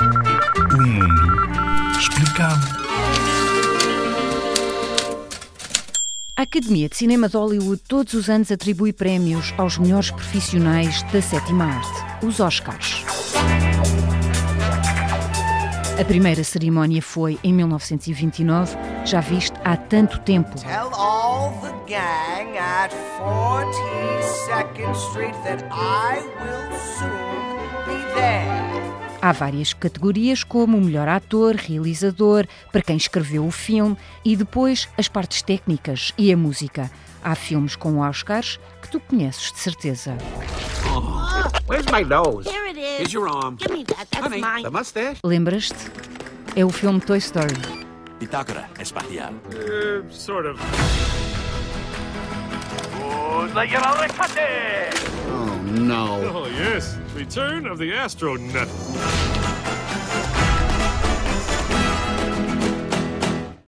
O mundo explicado. A Academia de Cinema de Hollywood todos os anos atribui prémios aos melhores profissionais da sétima arte, os Oscars. A primeira cerimónia foi em 1929, já viste há tanto tempo. Tell all the gang at 42nd Street that I will soon. Há várias categorias, como o melhor ator, realizador, para quem escreveu o filme e depois as partes técnicas e a música. Há filmes com Oscars que tu conheces de certeza. Where's my nose? Here it is. Here's your arm. Give me that. That's Honey, mine. the mustache? Lembras-te? É o filme Toy Story. Bitácora espacial. Uh, sort of. Oh no. Yes. Return of the astronaut.